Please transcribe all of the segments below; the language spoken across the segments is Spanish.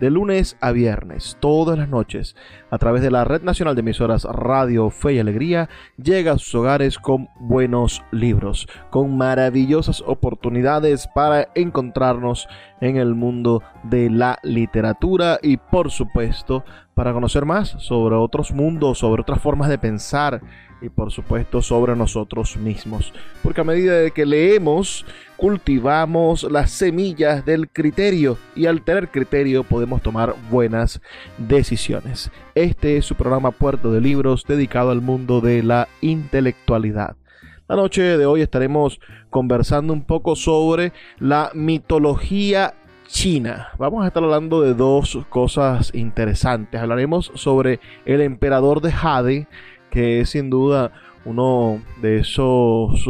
de lunes a viernes, todas las noches, a través de la Red Nacional de Emisoras Radio Fe y Alegría, llega a sus hogares con buenos libros, con maravillosas oportunidades para encontrarnos en el mundo de la literatura y por supuesto para conocer más sobre otros mundos, sobre otras formas de pensar y por supuesto sobre nosotros mismos. Porque a medida de que leemos, cultivamos las semillas del criterio y al tener criterio podemos tomar buenas decisiones. Este es su programa Puerto de Libros dedicado al mundo de la intelectualidad. La noche de hoy estaremos conversando un poco sobre la mitología China. Vamos a estar hablando de dos cosas interesantes. Hablaremos sobre el emperador de Jade, que es sin duda uno de esos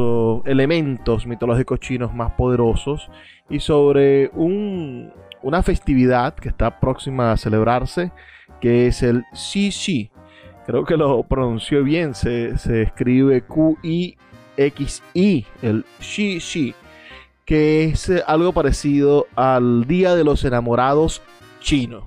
elementos mitológicos chinos más poderosos, y sobre una festividad que está próxima a celebrarse, que es el Xi Creo que lo pronunció bien, se, se escribe Q-I-X-I, el Xi que es algo parecido al Día de los Enamorados chino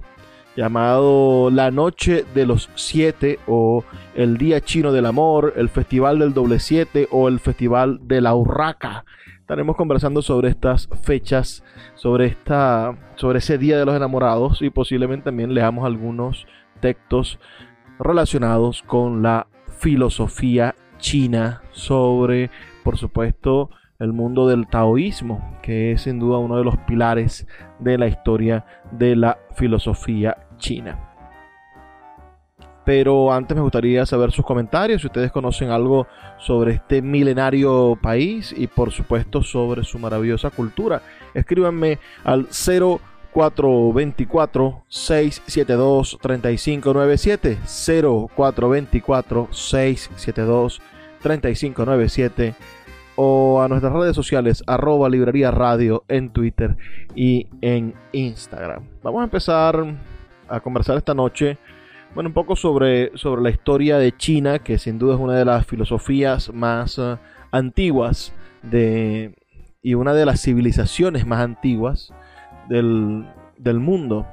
llamado La Noche de los Siete o el Día Chino del Amor, el Festival del Doble Siete o el Festival de la Urraca. Estaremos conversando sobre estas fechas, sobre, esta, sobre ese Día de los Enamorados y posiblemente también leamos algunos textos relacionados con la filosofía china sobre, por supuesto, el mundo del taoísmo, que es sin duda uno de los pilares de la historia de la filosofía china. Pero antes me gustaría saber sus comentarios, si ustedes conocen algo sobre este milenario país y por supuesto sobre su maravillosa cultura. Escríbanme al 0424 672 3597 0424 672 3597 o a nuestras redes sociales arroba librería radio en Twitter y en Instagram. Vamos a empezar a conversar esta noche, bueno, un poco sobre, sobre la historia de China, que sin duda es una de las filosofías más eh, antiguas de, y una de las civilizaciones más antiguas del, del mundo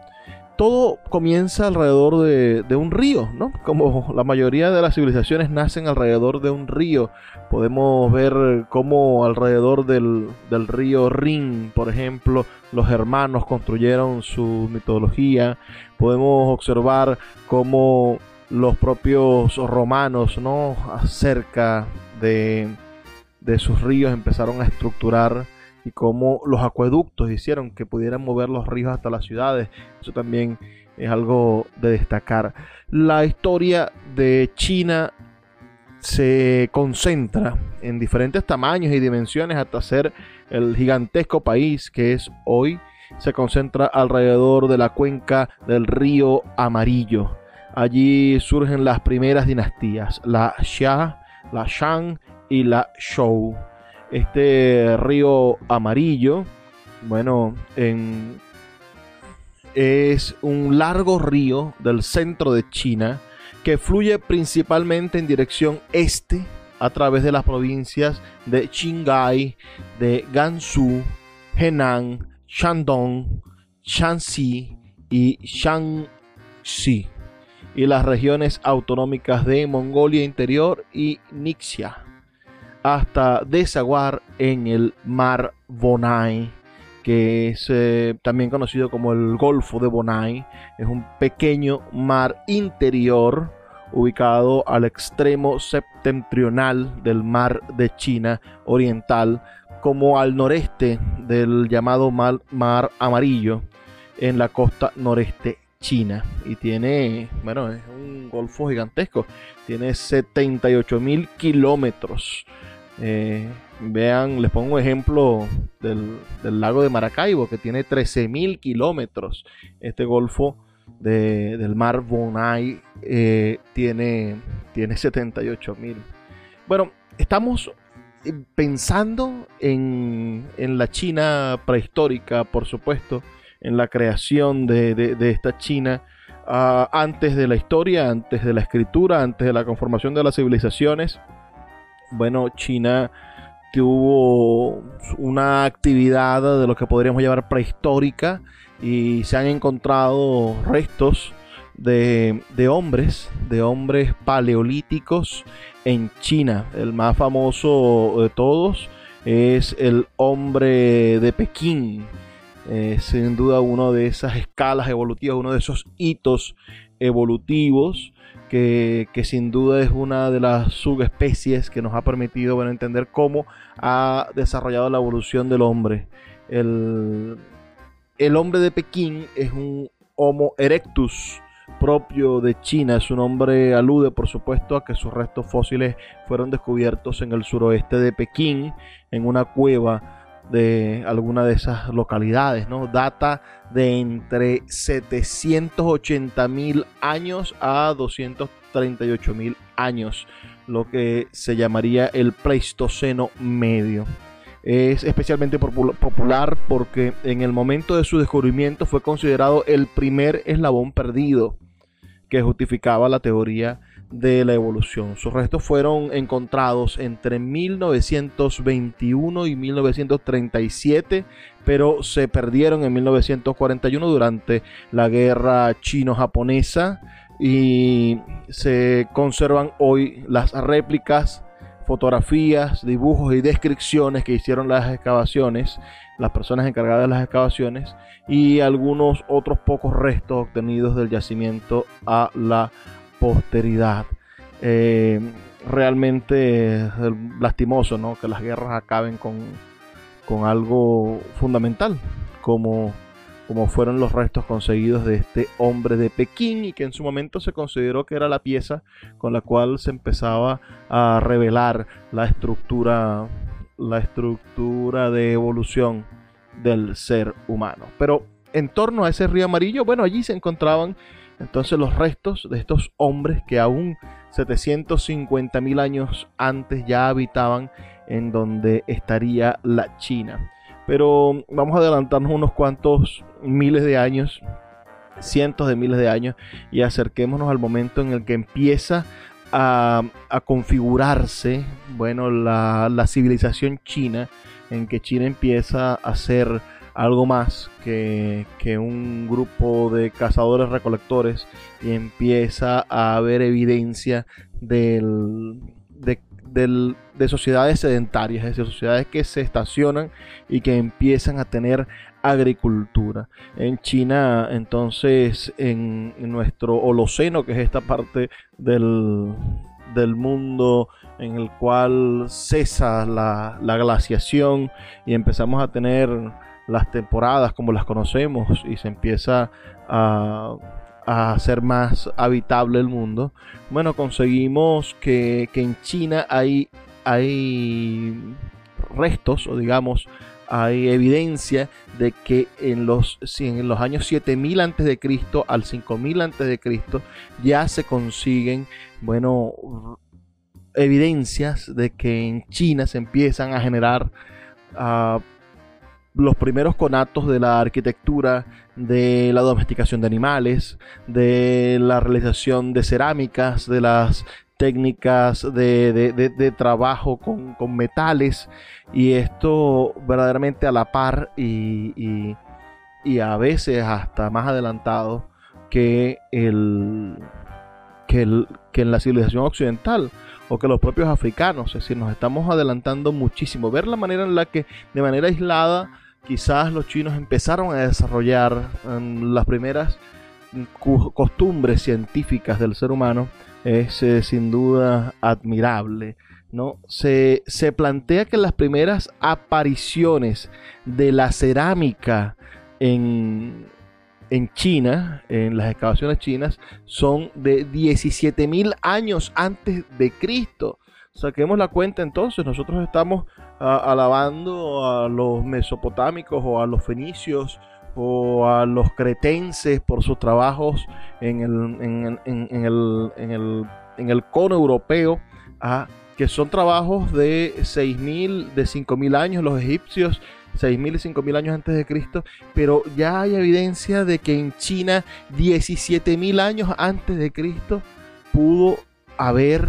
todo comienza alrededor de, un río, ¿no? Como la mayoría de las civilizaciones nacen alrededor de un río. Podemos ver cómo alrededor del, río Rin, por ejemplo, los hermanos construyeron su mitología. Podemos observar cómo los propios romanos, ¿no? Acerca de, de sus ríos empezaron a estructurar y cómo los acueductos hicieron que pudieran mover los ríos hasta las ciudades. Eso también es algo de destacar. La historia de China se concentra en diferentes tamaños y dimensiones hasta ser el gigantesco país que es hoy. Se concentra alrededor de la cuenca del río Amarillo. Allí surgen las primeras dinastías, la Xia, la Shang y la Shou este río amarillo, bueno, es un largo río del centro de China que fluye principalmente en dirección este a través de las provincias de Qinghai, de Gansu, Henan, Shandong, Shanxi y Yuxi y las regiones autonómicas de Mongolia Interior y Nixia, hasta desaguar en el mar Bonai, que es eh, también conocido como el Golfo de Bonai. Es un pequeño mar interior ubicado al extremo septentrional del mar de China Oriental, como al noreste del llamado mar, mar Amarillo, en la costa noreste China y tiene, bueno, es un golfo gigantesco, tiene 78 mil kilómetros. Eh, vean, les pongo un ejemplo del, lago de Maracaibo que tiene 13 mil kilómetros. Este golfo del mar Bonai eh, tiene, tiene 78 mil. Bueno, estamos eh, pensando en, en la China prehistórica, por supuesto en la creación de, esta China ah, antes de la historia, antes de la escritura, antes de la conformación de las civilizaciones. Bueno, China tuvo una actividad de lo que podríamos llamar prehistórica y se han encontrado restos de, de, hombres, de hombres paleolíticos en China. El más famoso de todos es el hombre de Pekín, eh, sin duda uno de esas escalas evolutivas, uno de esos hitos evolutivos que, sin duda es una de las subespecies que nos ha permitido entender cómo ha desarrollado la evolución del hombre. El, el hombre de Pekín es un Homo erectus propio de China. Su nombre alude, por supuesto, a que sus restos fósiles fueron descubiertos en el suroeste de Pekín, en una cueva de alguna de esas localidades, ¿no? Data de entre 780 mil años a 238 mil años, lo que se llamaría el Pleistoceno medio. Es especialmente popular porque en el momento de su descubrimiento fue considerado el primer eslabón perdido que justificaba la teoría de la evolución. Sus restos fueron encontrados entre 1921 y 1937, pero se perdieron en 1941 durante la guerra chino-japonesa y se conservan hoy las réplicas, fotografías, dibujos y descripciones que hicieron las excavaciones, las personas encargadas de las excavaciones y algunos otros pocos restos obtenidos del yacimiento a la posteridad. Eh, realmente lastimoso ¿no? que las guerras acaben con, con algo fundamental, como, como fueron los restos conseguidos de este hombre de Pekín y que en su momento se consideró que era la pieza con la cual se empezaba a revelar la estructura, la estructura de evolución del ser humano. Pero en torno a ese río amarillo, bueno, allí se encontraban entonces los restos de estos hombres que aún 750 mil años antes ya habitaban en donde estaría la China. Pero vamos a adelantarnos unos cuantos miles de años, cientos de miles de años, y acerquémonos al momento en el que empieza a, configurarse, bueno, la civilización china, en que China empieza a ser algo más que, un grupo de cazadores recolectores y empieza a haber evidencia del, de, sociedades sedentarias, es decir, sociedades que se estacionan y que empiezan a tener agricultura. En China, entonces, en, nuestro Holoceno, que es esta parte del, del mundo en el cual cesa la, la glaciación y empezamos a tener las temporadas como las conocemos y se empieza a, a hacer más habitable el mundo, bueno, conseguimos que, en China hay, hay restos, o digamos, hay evidencia de que en los, en los años 7000 antes de Cristo al 5000 antes de Cristo ya se consiguen, bueno, evidencias de que en China se empiezan a generar uh, los primeros conatos de la arquitectura, de la domesticación de animales, de la realización de cerámicas, de las técnicas de, trabajo con, metales. Y esto verdaderamente a la par y, y, a veces hasta más adelantado que, el, que, el, que en la civilización occidental o que los propios africanos. Es decir, nos estamos adelantando muchísimo. Ver la manera en la que de manera aislada quizás los chinos empezaron a desarrollar um, las primeras costumbres científicas del ser humano es eh, sin duda admirable. ¿no? Se, se, plantea que las primeras apariciones de la cerámica en, en China, en las excavaciones chinas, son de 17.000 años antes de Cristo. Saquemos la cuenta entonces, nosotros estamos ah, alabando a los mesopotámicos o a los fenicios o a los cretenses por sus trabajos en el, en, el, cono europeo, a, que son trabajos de 6.000, de 5.000 años, los egipcios 6.000 y 5.000 años antes de Cristo, pero ya hay evidencia de que en China 17.000 años antes de Cristo pudo haber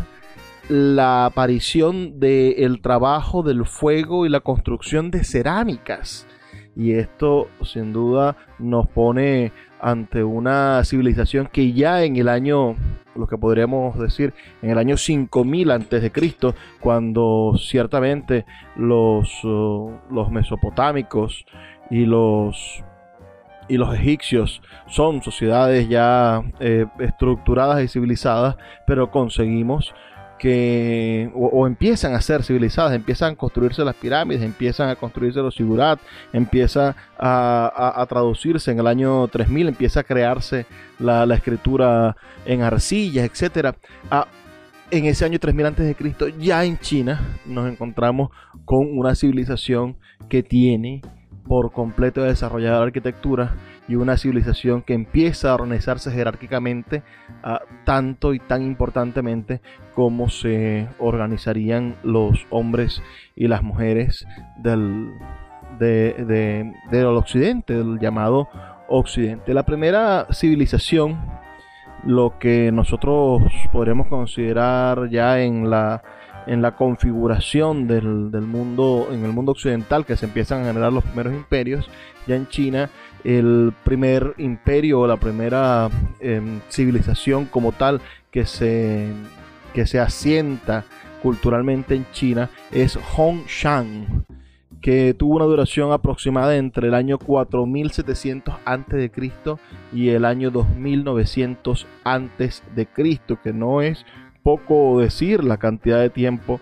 la aparición del trabajo del fuego y la construcción de cerámicas. Y esto sin duda nos pone ante una civilización que ya en el año, lo que podríamos decir, en el año 5000 antes de Cristo, cuando ciertamente los, uh, los mesopotámicos y los y los egipcios son sociedades ya eh, estructuradas y civilizadas, pero conseguimos que o, empiezan a ser civilizadas, empiezan a construirse las pirámides, empiezan a construirse los sigurat, empieza a, traducirse en el año 3000, empieza a crearse la, escritura en arcillas, etc. en ese año 3000 antes de Cristo, ya en China nos encontramos con una civilización que tiene por completo desarrollada la arquitectura y una civilización que empieza a organizarse jerárquicamente ah, tanto y tan importantemente como se organizarían los hombres y las mujeres del, del occidente, del llamado occidente. La primera civilización, lo que nosotros podremos considerar ya en la en la configuración del, mundo, en el mundo occidental, que se empiezan a generar los primeros imperios, ya en China, el primer imperio o la primera em, civilización como tal que se, que se asienta culturalmente en China es Hongshan, que tuvo una duración aproximada entre el año 4700 a.C. y el año 2900 a.C., que no es poco decir la cantidad de tiempo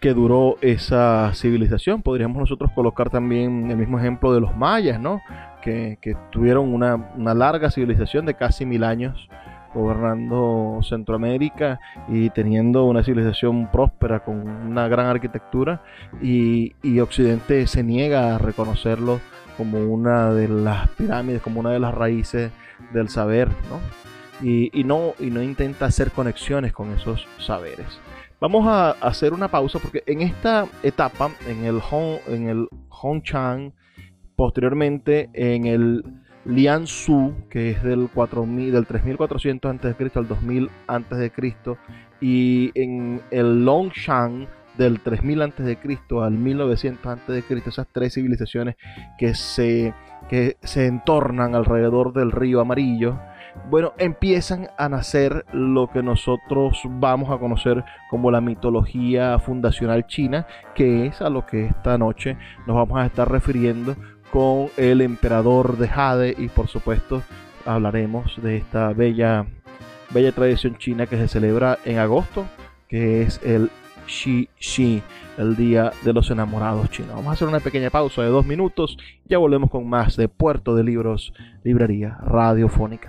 que duró esa civilización. Podríamos nosotros colocar también el mismo ejemplo de los mayas, ¿no? Que, tuvieron una, larga civilización de casi mil años gobernando Centroamérica y teniendo una civilización próspera con una gran arquitectura y, y Occidente se niega a reconocerlo como una de las pirámides, como una de las raíces del saber, ¿no? y, no, y no intenta hacer conexiones con esos saberes. Vamos a hacer una pausa porque en esta etapa, en el Hong, en el Chang, posteriormente en el Lian Su, que es del, 4000, del 3400 a.C. al 2000 a.C., y en el Longshan, del 3000 a.C. al 1900 a.C., esas tres civilizaciones que se, que se entornan alrededor del río amarillo, bueno, empiezan a nacer lo que nosotros vamos a conocer como la mitología fundacional china, que es a lo que esta noche nos vamos a estar refiriendo con el emperador de Jade y por supuesto hablaremos de esta bella, bella tradición china que se celebra en agosto, que es el Xi Xi, el Día de los Enamorados Chinos. Vamos a hacer una pequeña pausa de dos minutos, ya volvemos con más de Puerto de Libros, Librería Radiofónica.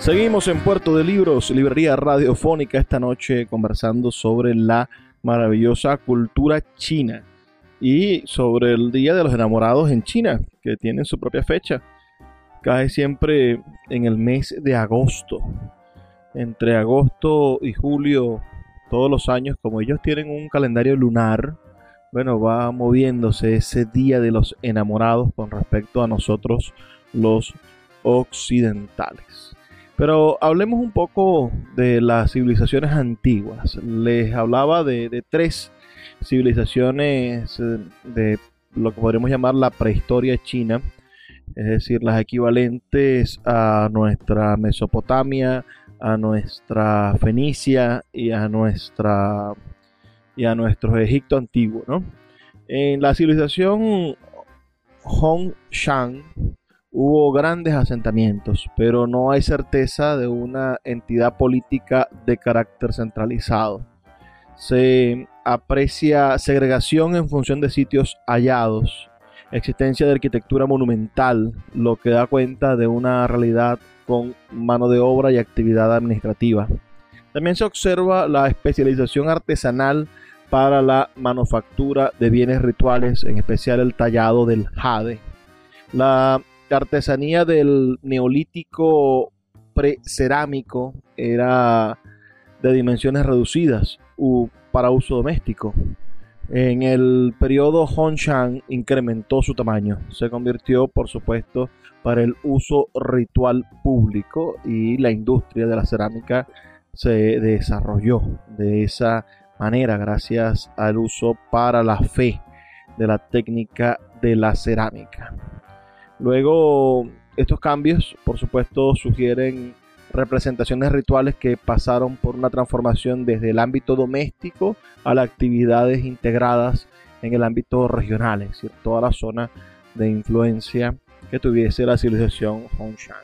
Seguimos en Puerto de Libros, librería radiofónica, esta noche conversando sobre la maravillosa cultura china y sobre el Día de los Enamorados en China, que tienen su propia fecha. Cae siempre en el mes de agosto. entre agosto y julio todos los años, como ellos tienen un calendario lunar, bueno, va moviéndose ese día de los enamorados con respecto a nosotros los occidentales. Pero hablemos un poco de las civilizaciones antiguas. Les hablaba de, tres civilizaciones eh, de lo que podríamos llamar la prehistoria china, es decir, las equivalentes a nuestra Mesopotamia, a nuestra Fenicia y a nuestra y a nuestro Egipto antiguo, ¿no? En la civilización Hongshan hubo grandes asentamientos, pero no hay certeza de una entidad política de carácter centralizado. Se aprecia segregación en función de sitios hallados, existencia de arquitectura monumental, lo que da cuenta de una realidad con mano de obra y actividad administrativa. También se observa la especialización artesanal para la manufactura de bienes rituales, en especial el tallado del jade. La artesanía del neolítico precerámico era de dimensiones reducidas para uso doméstico. En el periodo Hongshan incrementó su tamaño. Se convirtió, por supuesto, para el uso ritual público y la industria de la cerámica se desarrolló de esa manera gracias al uso para la fe de la técnica de la cerámica. Luego, estos cambios, por supuesto, sugieren representaciones rituales que pasaron por una transformación desde el ámbito doméstico a las actividades integradas en el ámbito regional, es decir, toda la zona de influencia que tuviese la civilización Hongshan.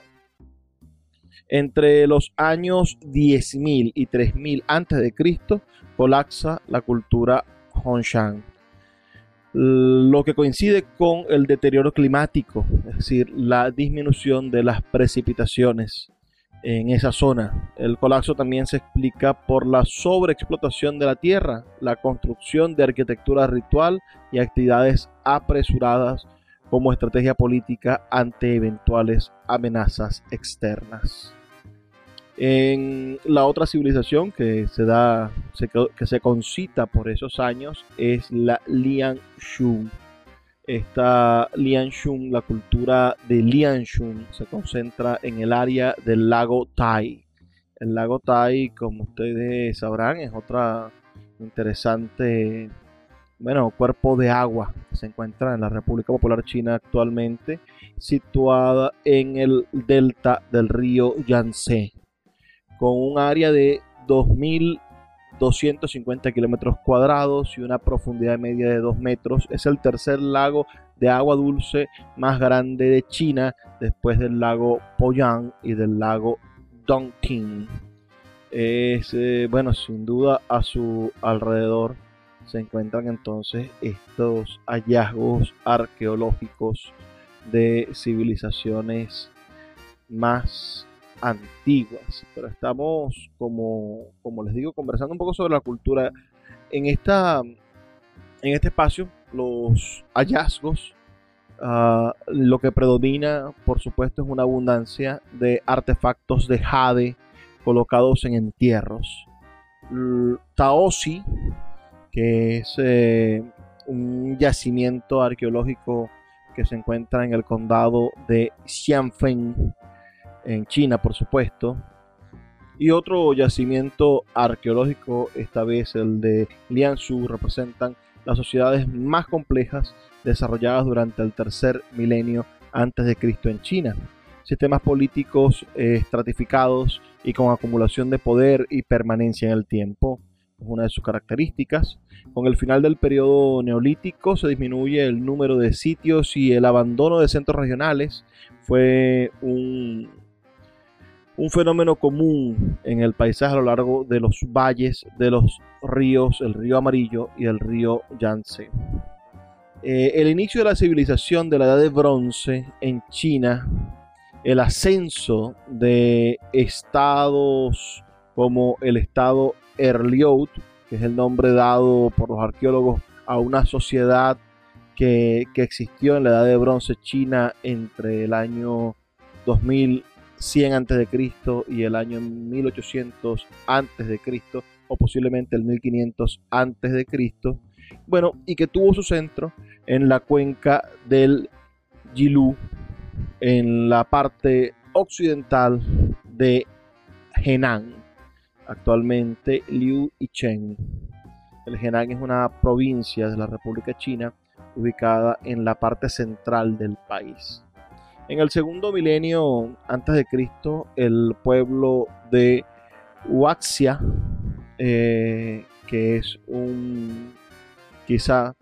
Entre los años 10.000 y 3.000 a.C. colapsa la cultura Hongshan, lo que coincide con el deterioro climático, es decir, la disminución de las precipitaciones en esa zona. El colapso también se explica por la sobreexplotación de la tierra, la construcción de arquitectura ritual y actividades apresuradas como estrategia política ante eventuales amenazas externas. En la otra civilización que se da, que se concita por esos años es la Lianshu esta Lianshun, la cultura de Lianshun, se concentra en el área del lago Tai. El lago Tai, como ustedes sabrán, es otra interesante, bueno, cuerpo de agua que se encuentra en la República Popular China actualmente, situada en el delta del río Yangtze, con un área de 2000 250 kilómetros cuadrados y una profundidad media de 2 metros. Es el tercer lago de agua dulce más grande de China después del lago Poyang y del lago Dongting. Es, eh, bueno, sin duda a su alrededor se encuentran entonces estos hallazgos arqueológicos de civilizaciones más antiguas, pero estamos, como, como les digo, conversando un poco sobre la cultura. En, esta, en este espacio, los hallazgos, ah, lo que predomina, por supuesto, es una abundancia de artefactos de jade colocados en entierros. Taosi, que es eh, un yacimiento arqueológico que se encuentra en el condado de Xianfeng, en China, por supuesto. Y otro yacimiento arqueológico, esta vez el de Lianzhou, representan las sociedades más complejas desarrolladas durante el tercer milenio antes de Cristo en China. Sistemas políticos eh, estratificados y con acumulación de poder y permanencia en el tiempo es una de sus características. Con el final del periodo neolítico se disminuye el número de sitios y el abandono de centros regionales fue un, un fenómeno común en el paisaje a lo largo de los valles de los ríos, el río Amarillo y el río Yangtze. Eh, el inicio de la civilización de la Edad de Bronce en China, el ascenso de estados como el estado Erliot, que es el nombre dado por los arqueólogos a una sociedad que, que existió en la Edad de Bronce China entre el año 2000 100 a.C. y el año 1800 a.C. o posiblemente el 1500 a.C. Bueno, y que tuvo su centro en la cuenca del Yilu, en la parte occidental de Henan, actualmente Liu y Chen. El Henan es una provincia de la República China ubicada en la parte central del país. En el segundo milenio antes de Cristo, el pueblo de Huaxia, eh, que es un quizá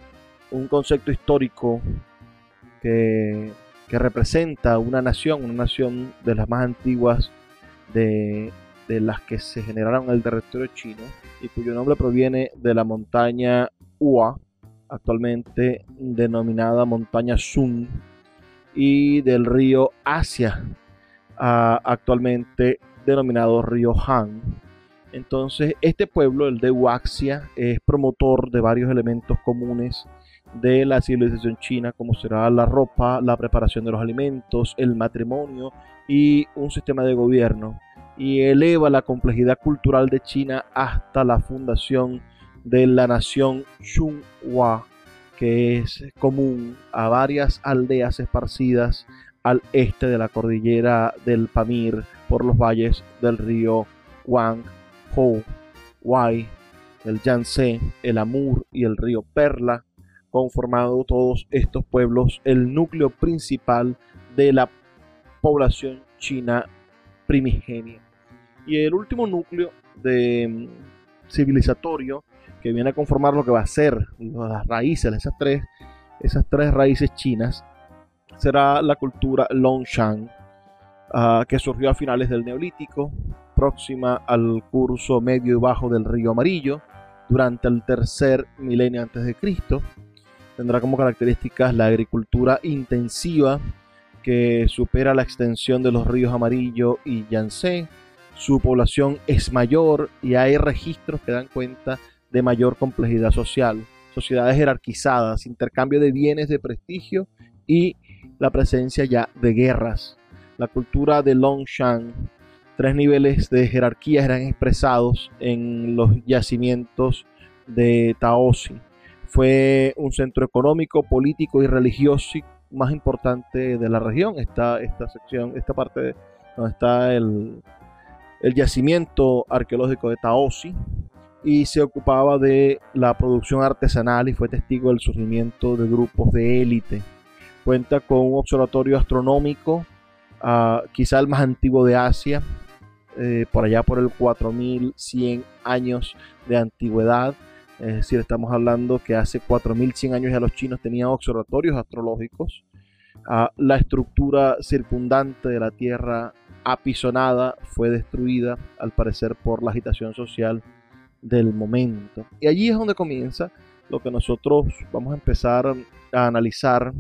un concepto histórico que, representa una nación, una nación de las más antiguas de, de las que se generaron en el territorio chino y cuyo nombre proviene de la montaña Hua, actualmente denominada montaña Sun, y del río Asia, actualmente denominado río Han. Entonces, este pueblo, el de Huaxia, es promotor de varios elementos comunes de la civilización china, como será la ropa, la preparación de los alimentos, el matrimonio y un sistema de gobierno. Y eleva la complejidad cultural de China hasta la fundación de la nación Chunhua, que es común a varias aldeas esparcidas al este de la cordillera del Pamir por los valles del río Wang, Ho, Wai, el Yangtze, el Amur y el río Perla, conformado todos estos pueblos el núcleo principal de la población china primigenia. Y el último núcleo de mm, civilizatorio que viene a conformar lo que va a ser las raíces, esas tres, esas tres raíces chinas, será la cultura Longshan, uh, que surgió a finales del Neolítico, próxima al curso medio y bajo del río Amarillo, durante el tercer milenio antes de Cristo. Tendrá como características la agricultura intensiva, que supera la extensión de los ríos Amarillo y Yangtze. Su población es mayor y hay registros que dan cuenta de mayor complejidad social, sociedades jerarquizadas, intercambio de bienes de prestigio y la presencia ya de guerras. La cultura de Longshan, tres niveles de jerarquía eran expresados en los yacimientos de Taosi. Fue un centro económico, político y religioso más importante de la región. Esta, esta sección, esta parte donde está el, el yacimiento arqueológico de Taosi, y se ocupaba de la producción artesanal y fue testigo del surgimiento de grupos de élite. Cuenta con un observatorio astronómico, uh, quizá el más antiguo de Asia, eh, por allá por el 4100 años de antigüedad. Es decir, estamos hablando que hace 4100 años ya los chinos tenían observatorios astrológicos. Uh, la estructura circundante de la Tierra apisonada fue destruida, al parecer, por la agitación social del momento. Y allí es donde comienza lo que nosotros vamos a empezar a analizar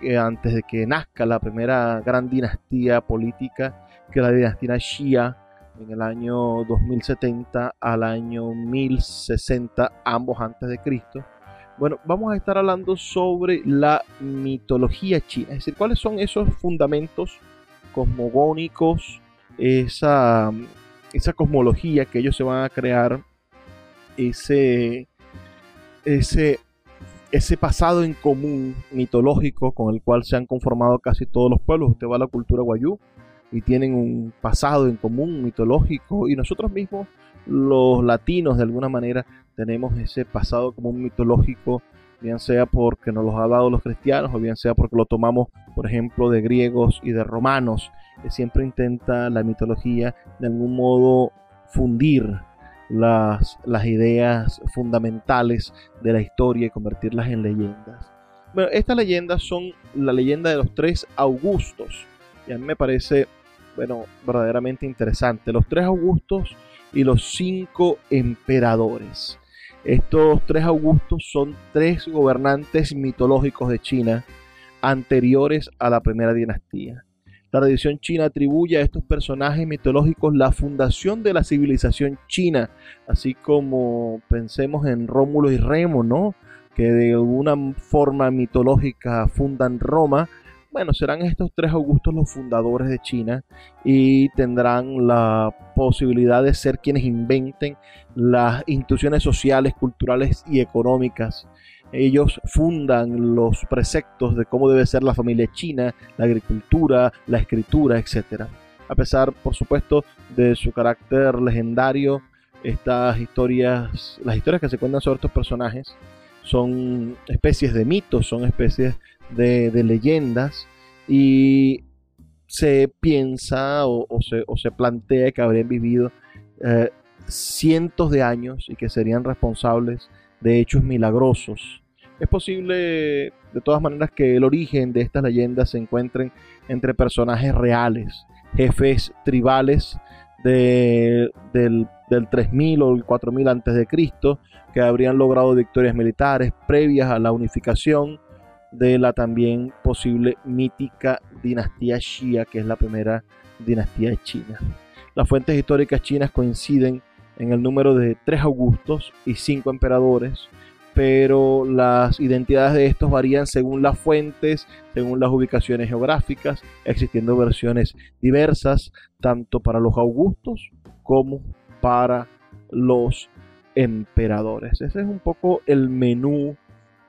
eh, antes de que nazca la primera gran dinastía política, que es la dinastía Shia, en el año 2070 al año 1060, ambos antes de Cristo. Bueno, vamos a estar hablando sobre la mitología china, es decir, cuáles son esos fundamentos cosmogónicos, esa, esa cosmología que ellos se van a crear ese, ese, pasado en común mitológico con el cual se han conformado casi todos los pueblos. Usted va a la cultura guayú y tienen un pasado en común mitológico y nosotros mismos los latinos de alguna manera tenemos ese pasado común mitológico bien sea porque nos lo ha dado los cristianos o bien sea porque lo tomamos por ejemplo de griegos y de romanos siempre intenta la mitología de algún modo fundir las, las ideas fundamentales de la historia y convertirlas en leyendas. Bueno, estas leyendas son la leyenda de los tres Augustos. Y a mí me parece, bueno, verdaderamente interesante. Los tres Augustos y los cinco emperadores. Estos tres Augustos son tres gobernantes mitológicos de China anteriores a la primera dinastía. La tradición china atribuye a estos personajes mitológicos la fundación de la civilización china, así como pensemos en Rómulo y Remo, ¿no? que de alguna forma mitológica fundan Roma, bueno, serán estos tres Augustos los fundadores de China y tendrán la posibilidad de ser quienes inventen las instituciones sociales, culturales y económicas. Ellos fundan los preceptos de cómo debe ser la familia china, la agricultura, la escritura, etc. A pesar, por supuesto, de su carácter legendario, estas historias, las historias que se cuentan sobre estos personajes, son especies de mitos, son especies de, leyendas y se piensa o, se, plantea que habrían vivido eh, cientos de años y que serían responsables de hechos milagrosos. Es posible, de todas maneras, que el origen de estas leyendas se encuentren entre personajes reales, jefes tribales del, del 3000 o el 4000 antes de Cristo, que habrían logrado victorias militares previas a la unificación de la también posible mítica dinastía Xia, que es la primera dinastía de China. Las fuentes históricas chinas coinciden en el número de tres Augustos y cinco emperadores, pero las identidades de estos varían según las fuentes, según las ubicaciones geográficas, existiendo versiones diversas tanto para los Augustos como para los emperadores. Ese es un poco el menú,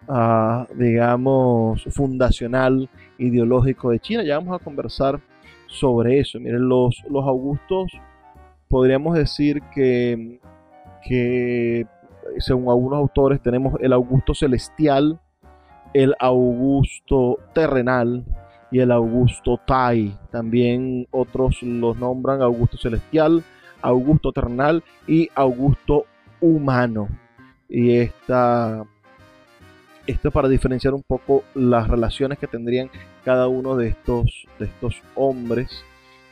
ah, digamos, fundacional, ideológico de China. Ya vamos a conversar sobre eso. Miren, los, los Augustos, podríamos decir que, que, según algunos autores, tenemos el Augusto celestial, el Augusto terrenal y el Augusto Tai. También otros los nombran Augusto celestial, Augusto terrenal y Augusto humano. Y esta, esto para diferenciar un poco las relaciones que tendrían cada uno de estos, de estos hombres.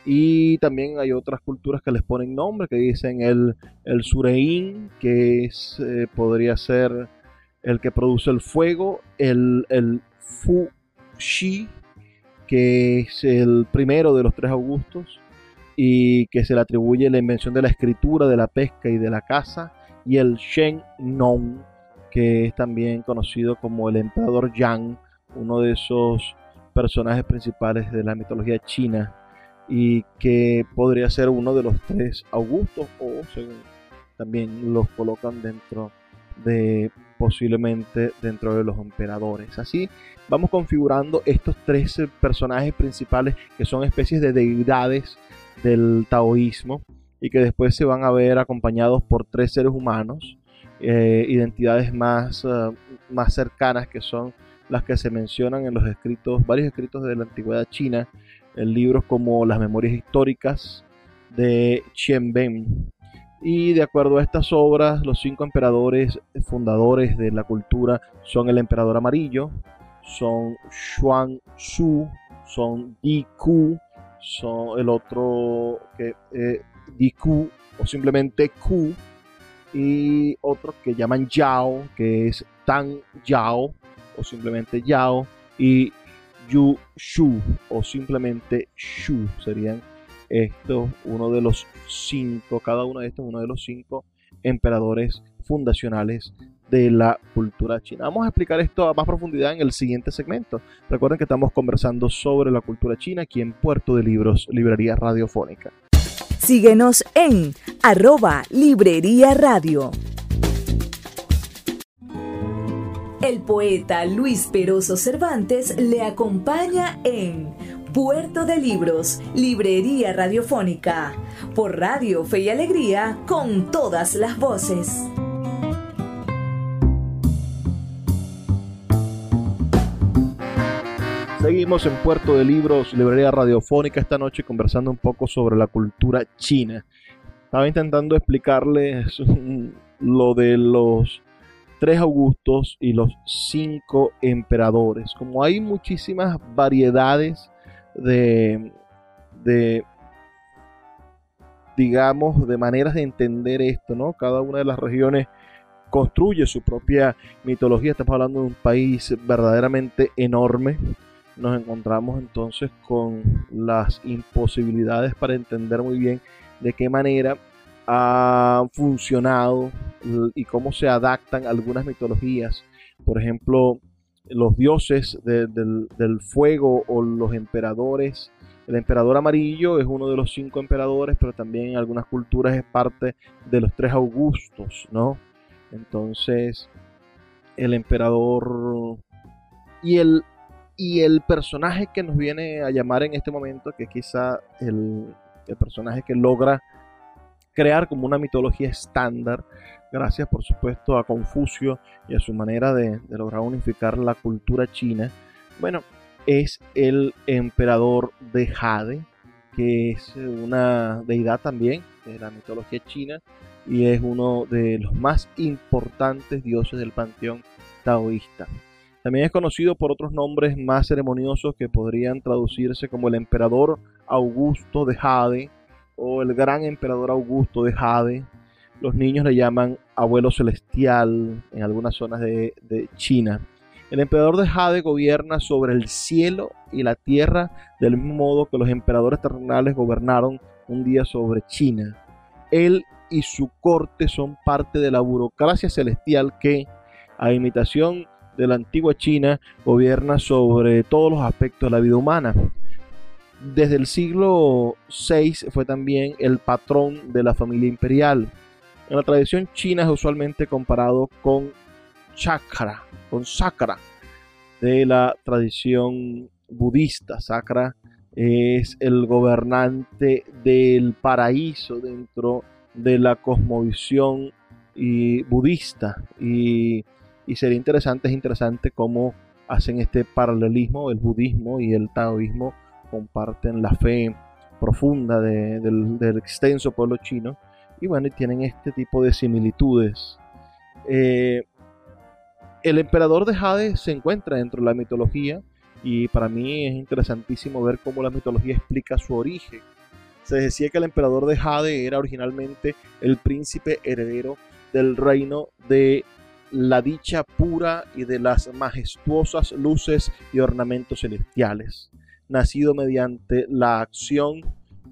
Y también hay otras culturas que les ponen nombre, que dicen el, el que eh, podría ser el que produce el fuego, el, el Fuxi, que es el primero de los tres Augustos, y que se le atribuye la invención de la escritura, de la pesca y de la caza, y el Shen Nong, que es también conocido como el emperador Yang, uno de esos personajes principales de la mitología china y que podría ser uno de los tres Augustos o según también los colocan dentro de posiblemente dentro de los emperadores. Así vamos configurando estos tres personajes principales que son especies de deidades del taoísmo y que después se van a ver acompañados por tres seres humanos, eh, identidades más, eh, más cercanas que son las que se mencionan en los escritos, varios escritos de la antigüedad china, en libros como Las Memorias Históricas de Qian Ben. Y de acuerdo a estas obras, los cinco emperadores fundadores de la cultura son el emperador amarillo, son Xuan Su, son Di Ku, son el otro que eh, Q o simplemente Q y otros que llaman Yao, que es Tan Yao o simplemente Yao y Yu Shu o simplemente Shu serían estos uno de los cinco, cada uno de estos uno de los cinco emperadores fundacionales de la cultura china. Vamos a explicar esto a más profundidad en el siguiente segmento. Recuerden que estamos conversando sobre la cultura china aquí en Puerto de Libros, Librería Radiofónica. Síguenos en arroba Librería Radio. El poeta Luis Peroso Cervantes le acompaña en Puerto de Libros, Librería Radiofónica, por Radio Fe y Alegría, con todas las voces. Seguimos en Puerto de Libros, librería radiofónica esta noche conversando un poco sobre la cultura china. Estaba intentando explicarles lo de los tres Augustos y los cinco emperadores. Como hay muchísimas variedades de, de digamos, de maneras de entender esto, ¿no? Cada una de las regiones construye su propia mitología. Estamos hablando de un país verdaderamente enorme nos encontramos entonces con las imposibilidades para entender muy bien de qué manera ha funcionado y cómo se adaptan algunas mitologías. Por ejemplo, los dioses del, fuego o los emperadores. El emperador amarillo es uno de los cinco emperadores, pero también en algunas culturas es parte de los tres augustos, ¿no? Entonces, el emperador y el, y el personaje que nos viene a llamar en este momento, que quizá el, el personaje que logra crear como una mitología estándar, gracias por supuesto a Confucio y a su manera de, lograr unificar la cultura china. Bueno, es el emperador de Jade, que es una deidad también de la mitología china y es uno de los más importantes dioses del panteón taoísta. También es conocido por otros nombres más ceremoniosos que podrían traducirse como el emperador Augusto de Jade o el gran emperador Augusto de Jade. Los niños le llaman abuelo celestial en algunas zonas de, China. El emperador de Jade gobierna sobre el cielo y la tierra del mismo modo que los emperadores terrenales gobernaron un día sobre China. Él y su corte son parte de la burocracia celestial que, a imitación de la antigua China, gobierna sobre todos los aspectos de la vida humana desde el siglo VI fue también el patrón de la familia imperial. En la tradición china es usualmente comparado con chakra, con sakra de la tradición budista. Sakra es el gobernante del paraíso dentro de la cosmovisión budista y, y sería interesante, es interesante cómo hacen este paralelismo el budismo y el taoísmo comparten la fe profunda del, extenso pueblo chino y bueno, tienen este tipo de similitudes. Eh, el emperador de Jade se encuentra dentro de la mitología y para mí es interesantísimo ver cómo la mitología explica su origen. Se decía que el emperador de Jade era originalmente el príncipe heredero del reino de la dicha pura y de las majestuosas luces y ornamentos celestiales nacido mediante la acción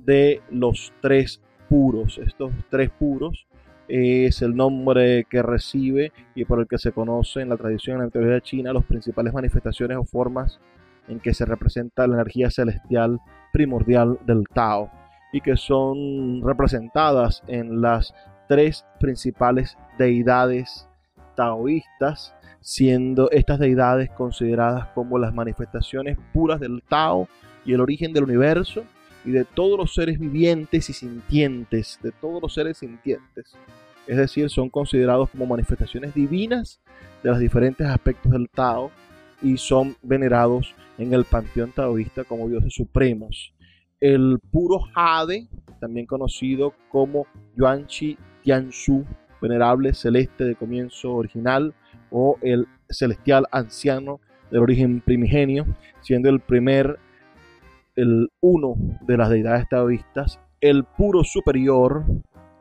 de los tres puros. Estos tres puros es el nombre que recibe y por el que se conoce en la tradición en la mitología china las principales manifestaciones o formas en que se representa la energía celestial primordial del Tao y que son representadas en las tres principales deidades taoístas siendo estas deidades consideradas como las manifestaciones puras del Tao y el origen del universo y de todos los seres vivientes y sintientes, de todos los seres sintientes. Es decir, son considerados como manifestaciones divinas de los diferentes aspectos del Tao y son venerados en el panteón taoísta como dioses supremos. El puro Jade, también conocido como Yuanchi Tianzhu, venerable celeste de comienzo original, o el celestial anciano del origen primigenio, siendo el primer, el uno de las deidades taoístas, el puro superior,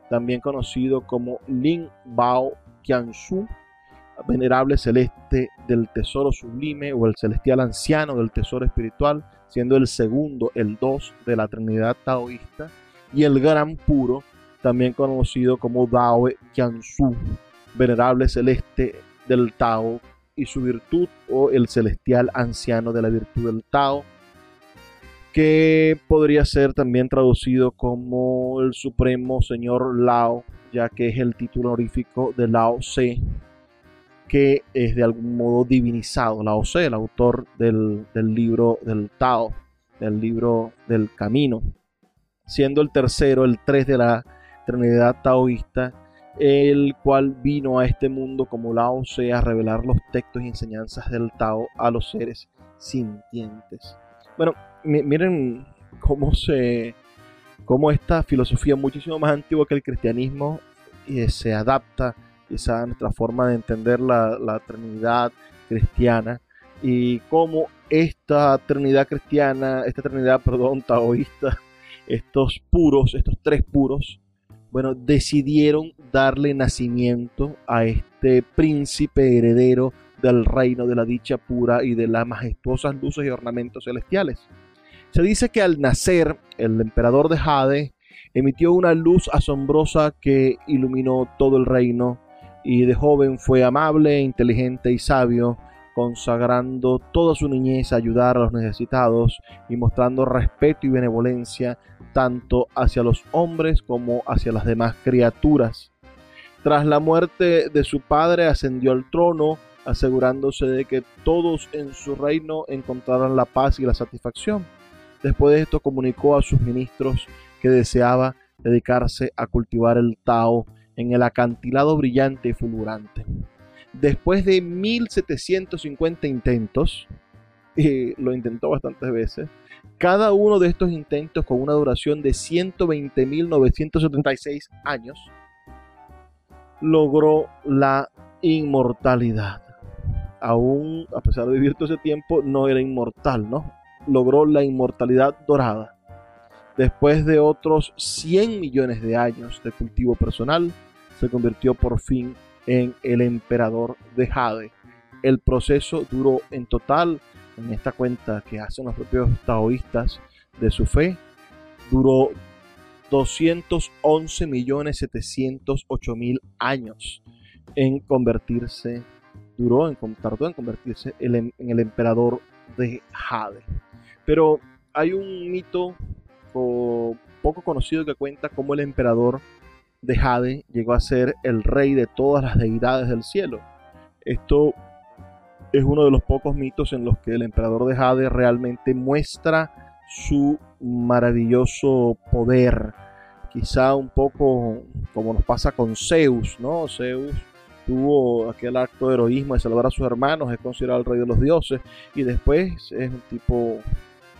también conocido como Lin Bao Qiansu, venerable celeste del tesoro sublime o el celestial anciano del tesoro espiritual, siendo el segundo, el dos de la Trinidad taoísta, y el gran puro, también conocido como Dao Qiansu, venerable celeste del Tao y su virtud o el celestial anciano de la virtud del Tao, que podría ser también traducido como el supremo señor Lao, ya que es el título honorífico de Lao Tse, que es de algún modo divinizado. Lao Tse, el autor del, del libro del Tao, del libro del camino, siendo el tercero, el tres de la Trinidad taoísta, el cual vino a este mundo como Lao Tse a revelar los textos y enseñanzas del Tao a los seres sintientes. Bueno, miren cómo se cómo esta filosofía muchísimo más antigua que el cristianismo eh, se adapta quizá a nuestra forma de entender la, la Trinidad cristiana y cómo esta Trinidad cristiana, esta Trinidad, perdón, taoísta, estos puros, estos tres puros, bueno, decidieron darle nacimiento a este príncipe heredero del reino de la dicha pura y de las majestuosas luces y ornamentos celestiales. Se dice que al nacer el emperador de Jade emitió una luz asombrosa que iluminó todo el reino y de joven fue amable, inteligente y sabio, consagrando toda su niñez a ayudar a los necesitados y mostrando respeto y benevolencia tanto hacia los hombres como hacia las demás criaturas. Tras la muerte de su padre ascendió al trono, asegurándose de que todos en su reino encontraran la paz y la satisfacción. Después de esto comunicó a sus ministros que deseaba dedicarse a cultivar el Tao en el acantilado brillante y fulgurante. Después de 1750 intentos, y lo intentó bastantes veces, cada uno de estos intentos con una duración de 120.976 años, logró la inmortalidad. Aún, a pesar de vivir todo ese tiempo, no era inmortal, ¿no? Logró la inmortalidad dorada. Después de otros 100 millones de años de cultivo personal, se convirtió por fin en el emperador de Jade. El proceso duró en total, en esta cuenta que hacen los propios taoístas de su fe, duró 211.708.000 años en convertirse, duró en, tardó en convertirse en, en el emperador de Jade. Pero hay un mito poco conocido que cuenta cómo el emperador de Jade llegó a ser el rey de todas las deidades del cielo. Esto es uno de los pocos mitos en los que el emperador de Jade realmente muestra su maravilloso poder. Quizá un poco como nos pasa con Zeus, ¿no? Zeus tuvo aquel acto de heroísmo de salvar a sus hermanos, es considerado el rey de los dioses y después es un tipo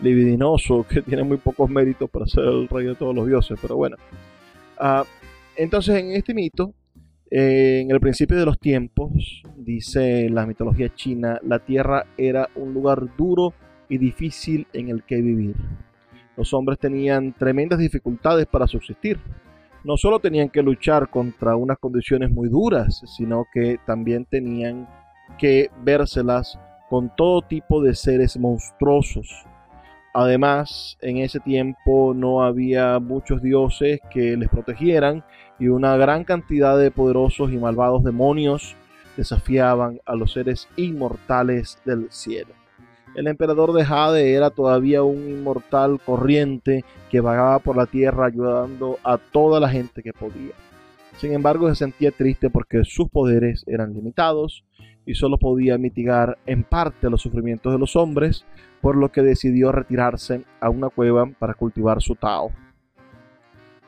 libidinoso que tiene muy pocos méritos para ser el rey de todos los dioses, pero bueno. Ah, entonces, en este mito, eh, en el principio de los tiempos, dice la mitología china, la tierra era un lugar duro y difícil en el que vivir. Los hombres tenían tremendas dificultades para subsistir. No solo tenían que luchar contra unas condiciones muy duras, sino que también tenían que vérselas con todo tipo de seres monstruosos Además, en ese tiempo no había muchos dioses que les protegieran y una gran cantidad de poderosos y malvados demonios desafiaban a los seres inmortales del cielo. El emperador de Jade era todavía un inmortal corriente que vagaba por la tierra ayudando a toda la gente que podía. Sin embargo, se sentía triste porque sus poderes eran limitados y solo podía mitigar en parte los sufrimientos de los hombres, por lo que decidió retirarse a una cueva para cultivar su Tao.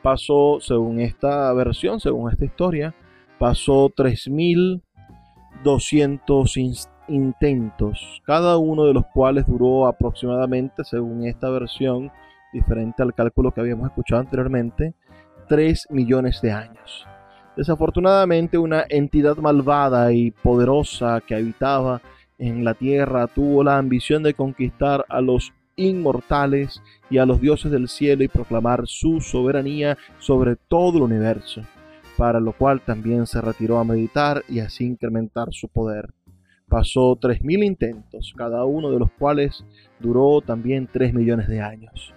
Pasó, según esta versión, según esta historia, pasó 3.200 intentos, cada uno de los cuales duró aproximadamente, según esta versión, diferente al cálculo que habíamos escuchado anteriormente, 3 millones de años. Desafortunadamente, una entidad malvada y poderosa que habitaba en la tierra tuvo la ambición de conquistar a los inmortales y a los dioses del cielo y proclamar su soberanía sobre todo el universo, para lo cual también se retiró a meditar y así incrementar su poder. Pasó tres mil intentos, cada uno de los cuales duró también tres millones de años.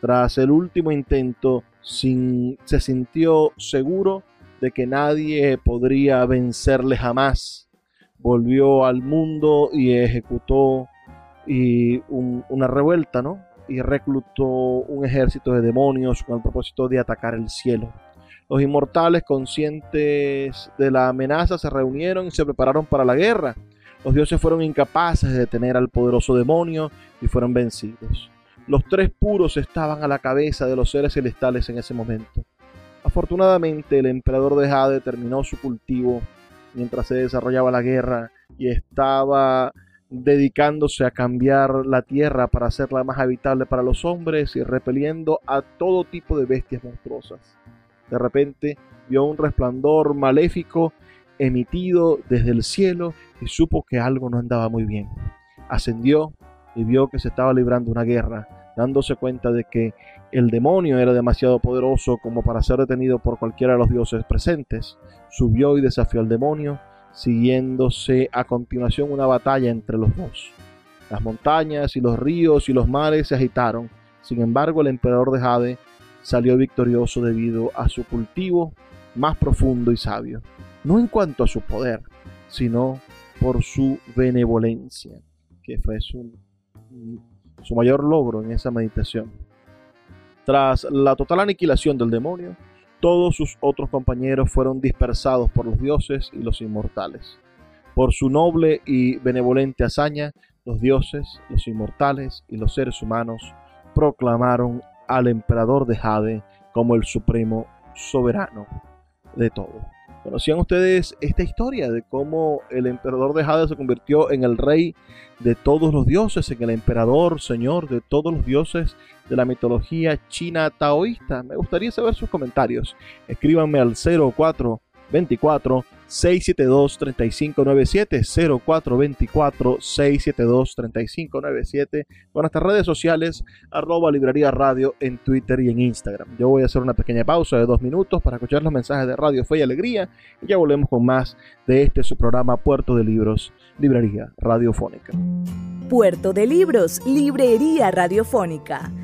Tras el último intento, se sintió seguro de que nadie podría vencerle jamás. Volvió al mundo y ejecutó y una revuelta, ¿no? Y reclutó un ejército de demonios con el propósito de atacar el cielo. Los inmortales, conscientes de la amenaza, se reunieron y se prepararon para la guerra. Los dioses fueron incapaces de detener al poderoso demonio y fueron vencidos. Los tres puros estaban a la cabeza de los seres celestiales en ese momento. Afortunadamente, el emperador de Jade terminó su cultivo mientras se desarrollaba la guerra y estaba dedicándose a cambiar la tierra para hacerla más habitable para los hombres y repeliendo a todo tipo de bestias monstruosas. De repente vio un resplandor maléfico emitido desde el cielo y supo que algo no andaba muy bien. Ascendió y vio que se estaba librando una guerra dándose cuenta de que el demonio era demasiado poderoso como para ser detenido por cualquiera de los dioses presentes, subió y desafió al demonio, siguiéndose a continuación una batalla entre los dos. Las montañas y los ríos y los mares se agitaron, sin embargo el emperador de Jade salió victorioso debido a su cultivo más profundo y sabio, no en cuanto a su poder, sino por su benevolencia, que fue su, su mayor logro en esa meditación. Tras la total aniquilación del demonio, todos sus otros compañeros fueron dispersados por los dioses y los inmortales. Por su noble y benevolente hazaña, los dioses, los inmortales y los seres humanos proclamaron al emperador de Jade como el supremo soberano de todo. ¿Conocían ustedes esta historia de cómo el emperador de Jade se convirtió en el rey de todos los dioses, en el emperador, señor de todos los dioses de la mitología china taoísta? Me gustaría saber sus comentarios. Escríbanme al 0424 672-3597, 0424-672-3597, con nuestras redes sociales, arroba librería radio en Twitter y en Instagram. Yo voy a hacer una pequeña pausa de dos minutos para escuchar los mensajes de Radio Fe y Alegría y ya volvemos con más de este su programa Puerto de Libros, Librería Radiofónica. Puerto de Libros, Librería Radiofónica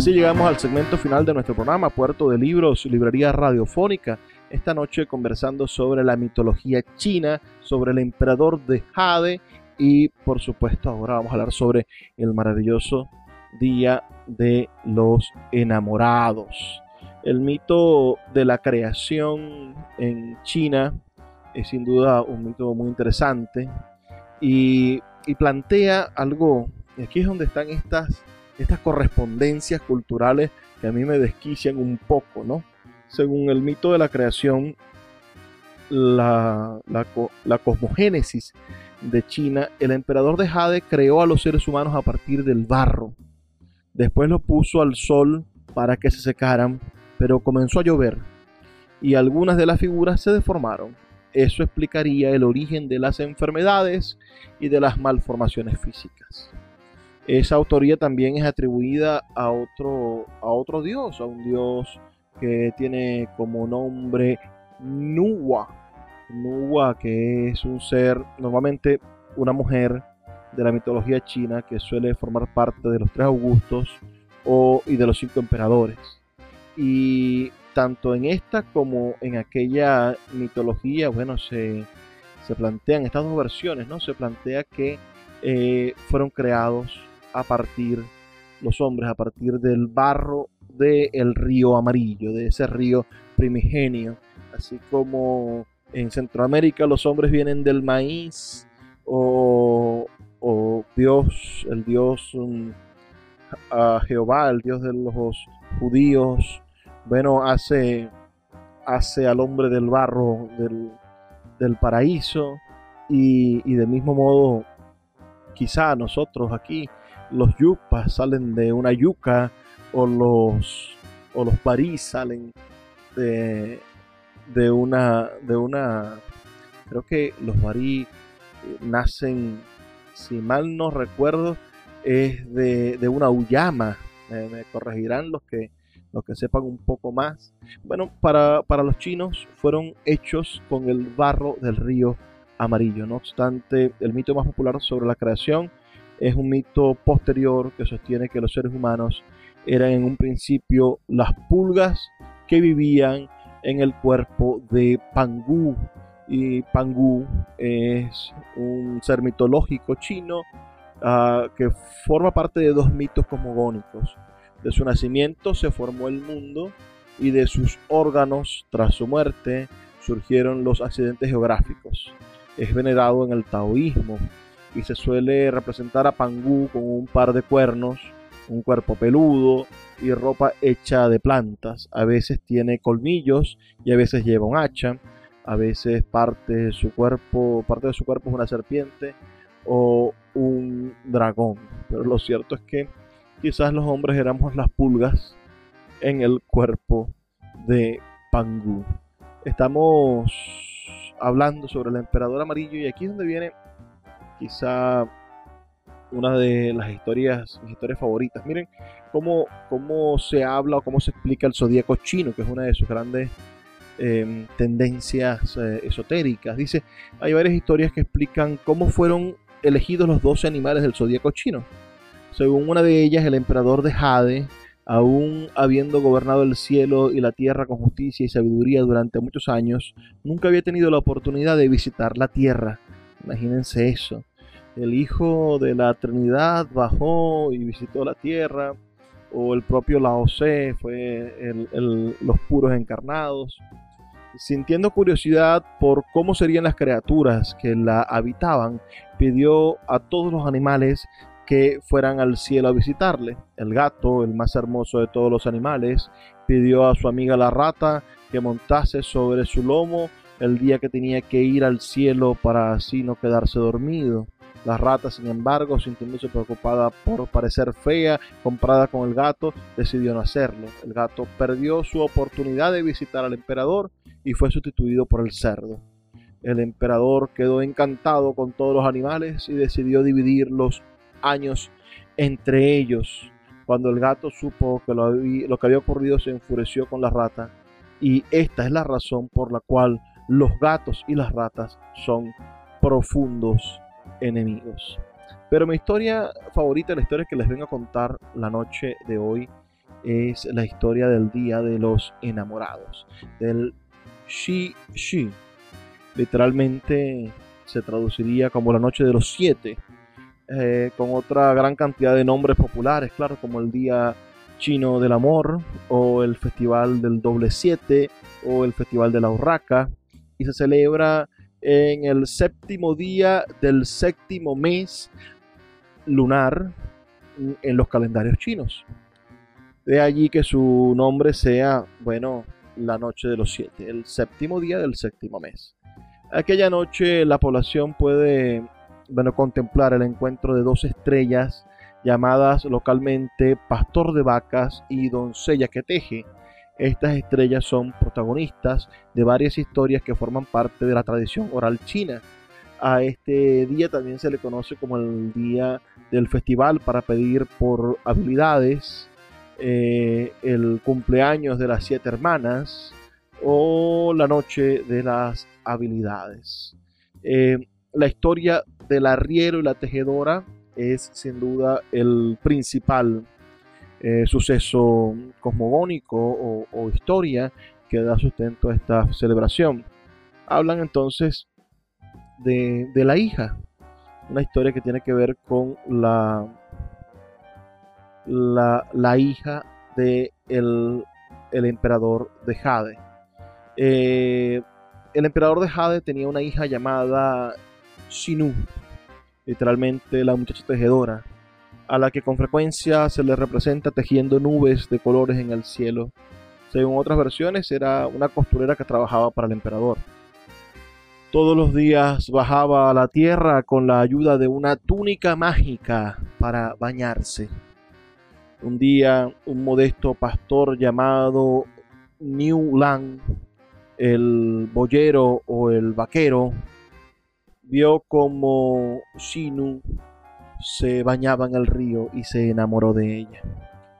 Así llegamos al segmento final de nuestro programa, Puerto de Libros, Librería Radiofónica. Esta noche conversando sobre la mitología china, sobre el emperador de Jade y por supuesto ahora vamos a hablar sobre el maravilloso Día de los Enamorados. El mito de la creación en China es sin duda un mito muy interesante y, y plantea algo, y aquí es donde están estas estas correspondencias culturales que a mí me desquician un poco, ¿no? Según el mito de la creación, la, la, cosmogénesis de China, el emperador de Jade creó a los seres humanos a partir del barro. Después lo puso al sol para que se secaran, pero comenzó a llover y algunas de las figuras se deformaron. Eso explicaría el origen de las enfermedades y de las malformaciones físicas. Esa autoría también es atribuida a otro, a otro dios, a un dios que tiene como nombre Nuwa. Nuwa, que es un ser, normalmente una mujer de la mitología china que suele formar parte de los tres Augustos o, y de los cinco emperadores. Y tanto en esta como en aquella mitología, bueno, se, se plantean estas dos versiones, ¿no? Se plantea que eh, fueron creados a partir, los hombres a partir del barro del río amarillo, de ese río primigenio, así como en Centroamérica los hombres vienen del maíz o, Dios, el Dios um, a Jehová, el Dios de los judíos, bueno, hace, hace al hombre del barro del, del paraíso. Y, y del mismo modo quizá nosotros aquí los yupas salen de una yuca o los o los parís salen de, de una de una creo que los barí eh, nacen si mal no recuerdo es de, de una uyama. Me corregirán los que los que sepan un poco más. Bueno para, para los chinos fueron hechos con el barro del río amarillo. No obstante el mito más popular sobre la creación es un mito posterior que sostiene que los seres humanos eran en un principio las pulgas que vivían en el cuerpo de Pangu. Y Pangu es un ser mitológico chino ah, que forma parte de dos mitos cosmogónicos. De su nacimiento se formó el mundo y de sus órganos tras su muerte surgieron los accidentes geográficos. Es venerado en el taoísmo y se suele representar a Pangu con un par de cuernos, un cuerpo peludo y ropa hecha de plantas. A veces tiene colmillos y a veces lleva un hacha. A veces parte de su cuerpo, parte de su cuerpo es una serpiente o un dragón. Pero lo cierto es que quizás los hombres éramos las pulgas en el cuerpo de Pangu. Estamos hablando sobre el emperador amarillo y aquí es donde viene quizá una de las historias, mis historias favoritas. Miren cómo, cómo se habla o cómo se explica el zodíaco chino, que es una de sus grandes em, tendencias eh, esotéricas. Dice, hay varias historias que explican cómo fueron elegidos los 12 animales del zodíaco chino. Según una de ellas, el emperador de Jade, aún habiendo gobernado el cielo y la tierra con justicia y sabiduría durante muchos años, nunca había tenido la oportunidad de visitar la tierra. Imagínense eso el Hijo de la Trinidad bajó y visitó la tierra, o el propio Lao Tse fue los puros encarnados. Sintiendo curiosidad por cómo serían las criaturas que la habitaban, pidió a todos los animales que fueran al cielo a visitarle. El gato, el más hermoso de todos los animales, pidió a su amiga la rata que montase sobre su lomo el día que tenía que ir al cielo para así no quedarse dormido. La rata, sin embargo, sintiéndose preocupada por parecer fea, comprada con el gato, decidió no hacerlo. El gato perdió su oportunidad de visitar al emperador y fue sustituido por el cerdo. El emperador quedó encantado con todos los animales y decidió dividir los años entre ellos. Cuando el gato supo que lo, lo que había ocurrido, se enfureció con la rata. Y esta es la razón por la cual los gatos y las ratas son profundos enemigos. Pero mi historia favorita, la historia que les vengo a contar la noche de hoy, es la historia del Día de los Enamorados, del Shi Shi. Literalmente se traduciría como la Noche de los Siete, eh, con otra gran cantidad de nombres populares, claro, como el Día Chino del Amor, o el Festival del Doble Siete, o el Festival de la Urraca, y se celebra en el séptimo día del séptimo mes lunar en los calendarios chinos. De allí que su nombre sea, bueno, la noche de los siete, el séptimo día del séptimo mes. Aquella noche la población puede, bueno, contemplar el encuentro de dos estrellas llamadas localmente Pastor de Vacas y Doncella que Teje, estas estrellas son protagonistas de varias historias que forman parte de la tradición oral china. A este día también se le conoce como el día del festival para pedir por habilidades, eh, el cumpleaños de las siete hermanas o la noche de las habilidades. Eh, la historia del arriero y la tejedora es sin duda el principal eh, suceso cosmogónico o, historia que da sustento a esta celebración. Hablan entonces de, la hija, una historia que tiene que ver con la, la, hija de el, emperador de Jade. Eh, el emperador de Jade tenía una hija llamada Shinu, literalmente la muchacha tejedora, a la que con frecuencia se le representa tejiendo nubes de colores en el cielo. Según otras versiones, era una costurera que trabajaba para el emperador. Todos los días bajaba a la tierra con la ayuda de una túnica mágica para bañarse. Un día, un modesto pastor llamado Niu Lang, el boyero o el vaquero, vio como Shinu se bañaba en el río y se enamoró de ella.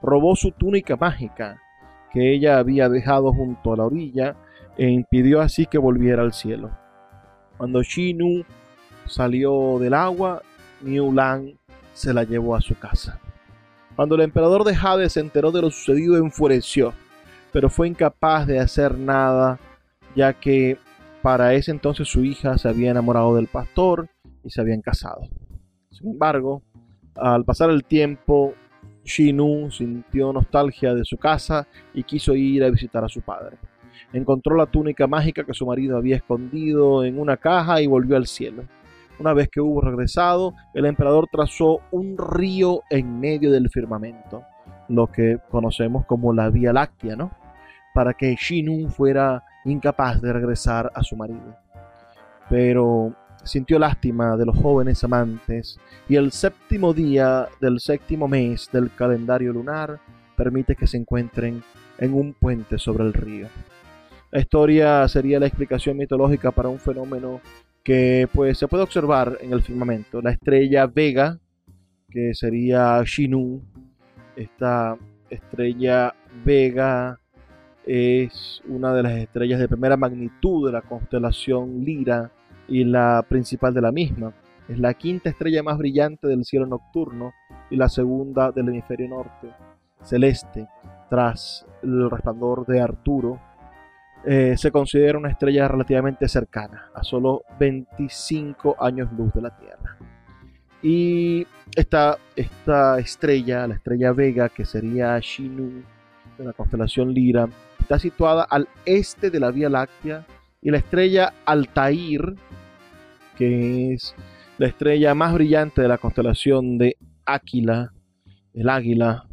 Robó su túnica mágica que ella había dejado junto a la orilla e impidió así que volviera al cielo. Cuando Shinu salió del agua, Niu Lang se la llevó a su casa. Cuando el emperador de Jade se enteró de lo sucedido, enfureció, pero fue incapaz de hacer nada, ya que para ese entonces su hija se había enamorado del pastor y se habían casado. Sin embargo, al pasar el tiempo, Shinu sintió nostalgia de su casa y quiso ir a visitar a su padre. Encontró la túnica mágica que su marido había escondido en una caja y volvió al cielo. Una vez que hubo regresado, el emperador trazó un río en medio del firmamento, lo que conocemos como la Vía Láctea, ¿no? Para que Shinu fuera incapaz de regresar a su marido. Pero sintió lástima de los jóvenes amantes y el séptimo día del séptimo mes del calendario lunar permite que se encuentren en un puente sobre el río. La historia sería la explicación mitológica para un fenómeno que pues se puede observar en el firmamento. La estrella Vega, que sería Shinu, esta estrella Vega es una de las estrellas de primera magnitud de la constelación Lira y la principal de la misma. Es la quinta estrella más brillante del cielo nocturno y la segunda del hemisferio norte, celeste, tras el resplandor de Arturo. Eh, se considera una estrella relativamente cercana, a solo 25 años luz de la Tierra. Y esta, esta estrella, la estrella Vega, que sería Shinu de la constelación Lira, está situada al este de la Vía Láctea y la estrella Altair, que es la estrella más brillante de la constelación de Áquila, el águila,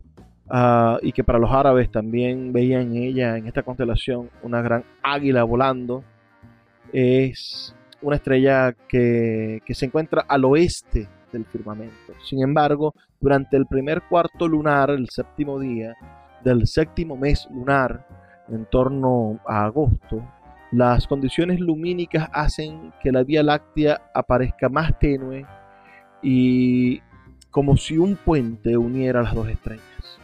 ah, y que para los árabes también veían en ella, en esta constelación, una gran águila volando, es una estrella que, que se encuentra al oeste del firmamento. Sin embargo, durante el primer cuarto lunar, el séptimo día del séptimo mes lunar, en torno a agosto, las condiciones lumínicas hacen que la Vía Láctea aparezca más tenue y como si un puente uniera las dos estrellas.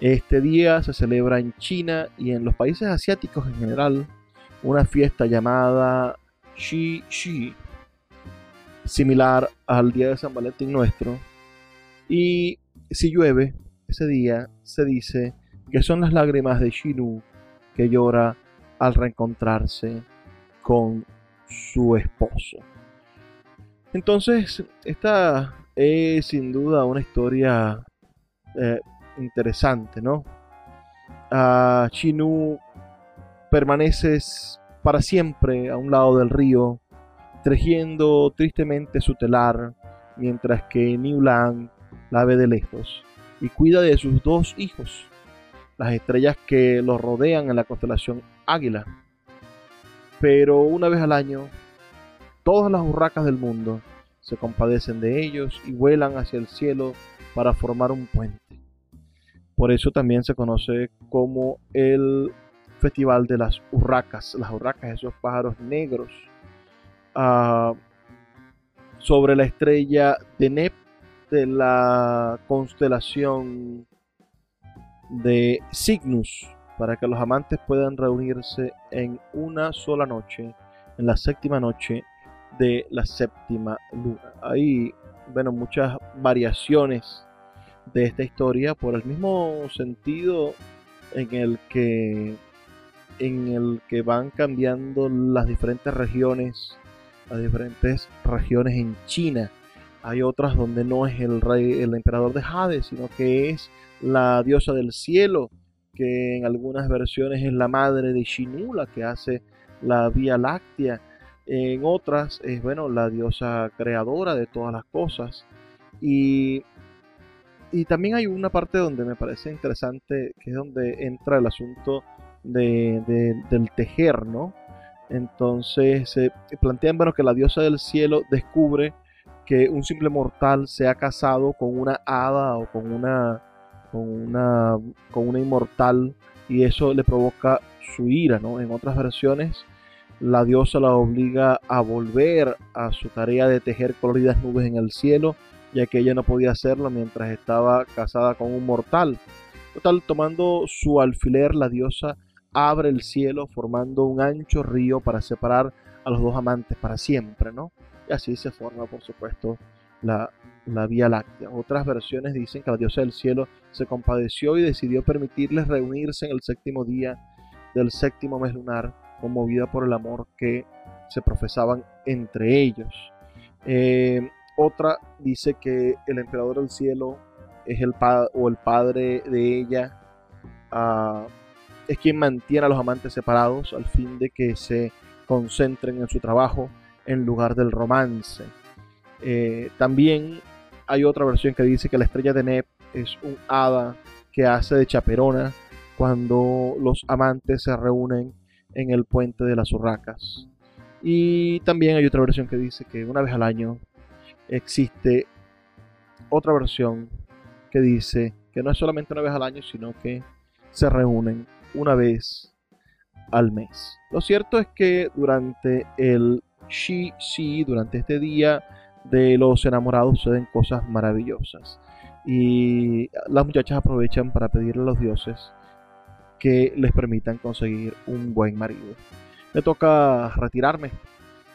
Este día se celebra en China y en los países asiáticos en general una fiesta llamada Shi Shi, similar al día de San Valentín nuestro. Y si llueve, ese día se dice que son las lágrimas de Shinu que llora al reencontrarse con su esposo. Entonces, esta es sin duda una historia eh, interesante, ¿no? Shinu permaneces para siempre a un lado del río, tejiendo tristemente su telar, mientras que Lang la ve de lejos y cuida de sus dos hijos, las estrellas que los rodean en la constelación Águila. Pero una vez al año, todas las urracas del mundo se compadecen de ellos y vuelan hacia el cielo para formar un puente. Por eso también se conoce como el Festival de las Urracas, las urracas, esos pájaros negros, ah, sobre la estrella de Nep de la constelación de Cygnus, para que los amantes puedan reunirse en una sola noche, en la séptima noche de la séptima luna. Hay, bueno, muchas variaciones de esta historia por el mismo sentido en el que en el que van cambiando las diferentes regiones, las diferentes regiones en China. Hay otras donde no es el rey, el emperador de Hades, sino que es la diosa del cielo, que en algunas versiones es la madre de Shinula, que hace la Vía Láctea. En otras es, bueno, la diosa creadora de todas las cosas. Y, y también hay una parte donde me parece interesante, que es donde entra el asunto de, del tejer, ¿no? Entonces se plantean, bueno, que la diosa del cielo descubre que un simple mortal se ha casado con una hada o con una, con una, con una inmortal y eso le provoca su ira, ¿no? En otras versiones, la diosa la obliga a volver a su tarea de tejer coloridas nubes en el cielo, ya que ella no podía hacerlo mientras estaba casada con un mortal. Total, tomando su alfiler, la diosa abre el cielo formando un ancho río para separar a los dos amantes para siempre, ¿no? Y así se forma, por supuesto, la, la Vía Láctea. Otras versiones dicen que la diosa del cielo se compadeció y decidió permitirles reunirse en el séptimo día del séptimo mes lunar, conmovida por el amor que se profesaban entre ellos. Eh, otra dice que el emperador del cielo es el padre o el padre de ella. Uh, es quien mantiene a los amantes separados al fin de que se concentren en su trabajo en lugar del romance. Eh, también hay otra versión que dice que la estrella de Nep es un hada que hace de chaperona cuando los amantes se reúnen en el puente de las urracas. Y también hay otra versión que dice que una vez al año existe otra versión que dice que no es solamente una vez al año, sino que se reúnen una vez al mes. Lo cierto es que durante el She, Sí, durante este día de los enamorados suceden cosas maravillosas. Y las muchachas aprovechan para pedirle a los dioses que les permitan conseguir un buen marido. Me toca retirarme.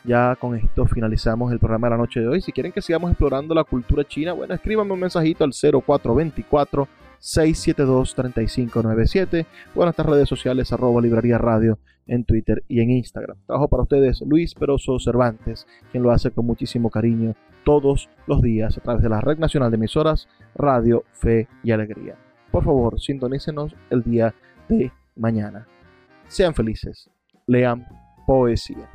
Ya con esto finalizamos el programa de la noche de hoy. Si quieren que sigamos explorando la cultura china, bueno, escríbanme un mensajito al 0424 672-3597 o en nuestras redes sociales arroba librería radio en Twitter y en Instagram. Trabajo para ustedes Luis Peroso Cervantes, quien lo hace con muchísimo cariño todos los días a través de la Red Nacional de Emisoras Radio, Fe y Alegría. Por favor, sintonícenos el día de mañana. Sean felices, lean poesía.